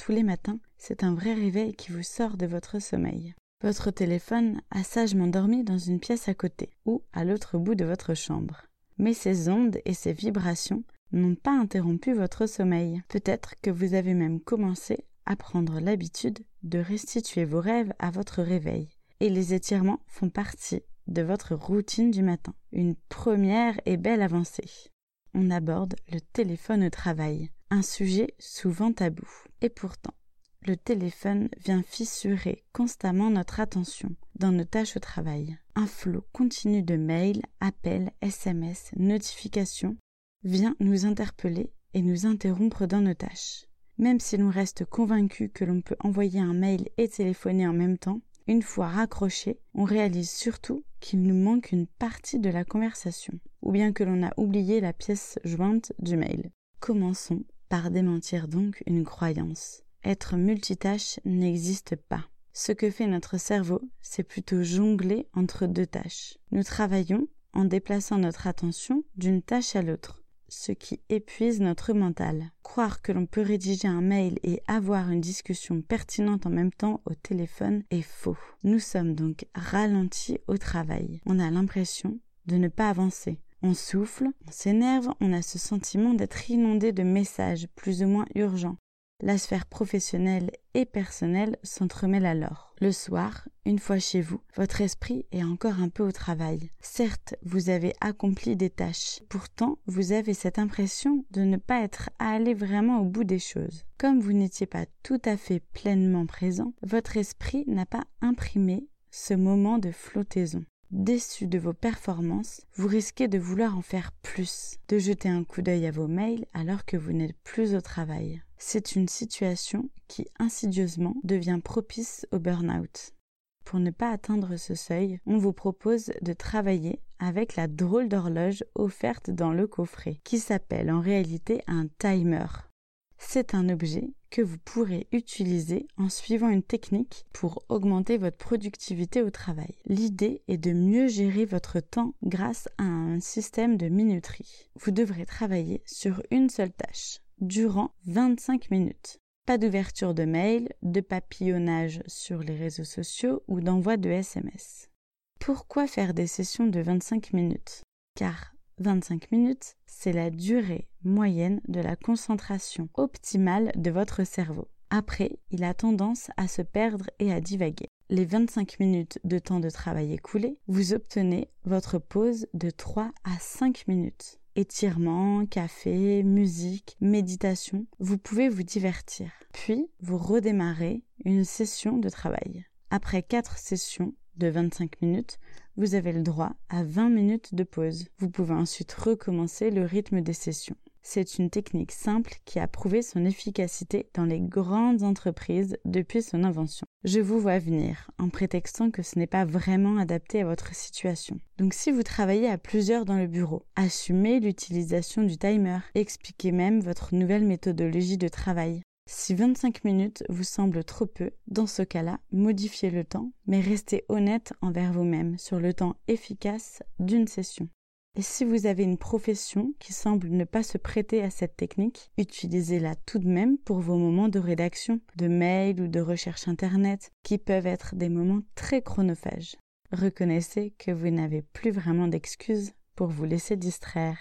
tous les matins, c'est un vrai réveil qui vous sort de votre sommeil. Votre téléphone a sagement dormi dans une pièce à côté ou à l'autre bout de votre chambre. Mais ces ondes et ces vibrations n'ont pas interrompu votre sommeil. Peut-être que vous avez même commencé à prendre l'habitude de restituer vos rêves à votre réveil. Et les étirements font partie de votre routine du matin. Une première et belle avancée. On aborde le téléphone au travail, un sujet souvent tabou. Et pourtant, le téléphone vient fissurer constamment notre attention dans nos tâches au travail. Un flot continu de mails, appels, SMS, notifications vient nous interpeller et nous interrompre dans nos tâches. Même si l'on reste convaincu que l'on peut envoyer un mail et téléphoner en même temps, une fois raccroché, on réalise surtout qu'il nous manque une partie de la conversation, ou bien que l'on a oublié la pièce jointe du mail. Commençons par démentir donc une croyance. Être multitâche n'existe pas. Ce que fait notre cerveau, c'est plutôt jongler entre deux tâches. Nous travaillons en déplaçant notre attention d'une tâche à l'autre ce qui épuise notre mental. Croire que l'on peut rédiger un mail et avoir une discussion pertinente en même temps au téléphone est faux. Nous sommes donc ralentis au travail. On a l'impression de ne pas avancer. On souffle, on s'énerve, on a ce sentiment d'être inondé de messages plus ou moins urgents. La sphère professionnelle et personnelle s'entremêlent alors. Le soir, une fois chez vous, votre esprit est encore un peu au travail. Certes, vous avez accompli des tâches. Pourtant, vous avez cette impression de ne pas être allé vraiment au bout des choses. Comme vous n'étiez pas tout à fait pleinement présent, votre esprit n'a pas imprimé ce moment de flottaison déçu de vos performances, vous risquez de vouloir en faire plus, de jeter un coup d'œil à vos mails alors que vous n'êtes plus au travail. C'est une situation qui insidieusement devient propice au burn-out. Pour ne pas atteindre ce seuil, on vous propose de travailler avec la drôle d'horloge offerte dans le coffret, qui s'appelle en réalité un timer. C'est un objet que vous pourrez utiliser en suivant une technique pour augmenter votre productivité au travail. L'idée est de mieux gérer votre temps grâce à un système de minuterie. Vous devrez travailler sur une seule tâche durant 25 minutes. Pas d'ouverture de mail, de papillonnage sur les réseaux sociaux ou d'envoi de SMS. Pourquoi faire des sessions de 25 minutes? Car 25 minutes, c'est la durée moyenne de la concentration optimale de votre cerveau. Après, il a tendance à se perdre et à divaguer. Les 25 minutes de temps de travail écoulés, vous obtenez votre pause de 3 à 5 minutes. Étirement, café, musique, méditation, vous pouvez vous divertir. Puis, vous redémarrez une session de travail. Après 4 sessions de 25 minutes, vous avez le droit à 20 minutes de pause. Vous pouvez ensuite recommencer le rythme des sessions. C'est une technique simple qui a prouvé son efficacité dans les grandes entreprises depuis son invention. Je vous vois venir en prétextant que ce n'est pas vraiment adapté à votre situation. Donc si vous travaillez à plusieurs dans le bureau, assumez l'utilisation du timer, expliquez même votre nouvelle méthodologie de travail. Si 25 minutes vous semblent trop peu, dans ce cas-là, modifiez le temps, mais restez honnête envers vous-même sur le temps efficace d'une session. Et si vous avez une profession qui semble ne pas se prêter à cette technique, utilisez-la tout de même pour vos moments de rédaction, de mail ou de recherche Internet, qui peuvent être des moments très chronophages. Reconnaissez que vous n'avez plus vraiment d'excuses pour vous laisser distraire.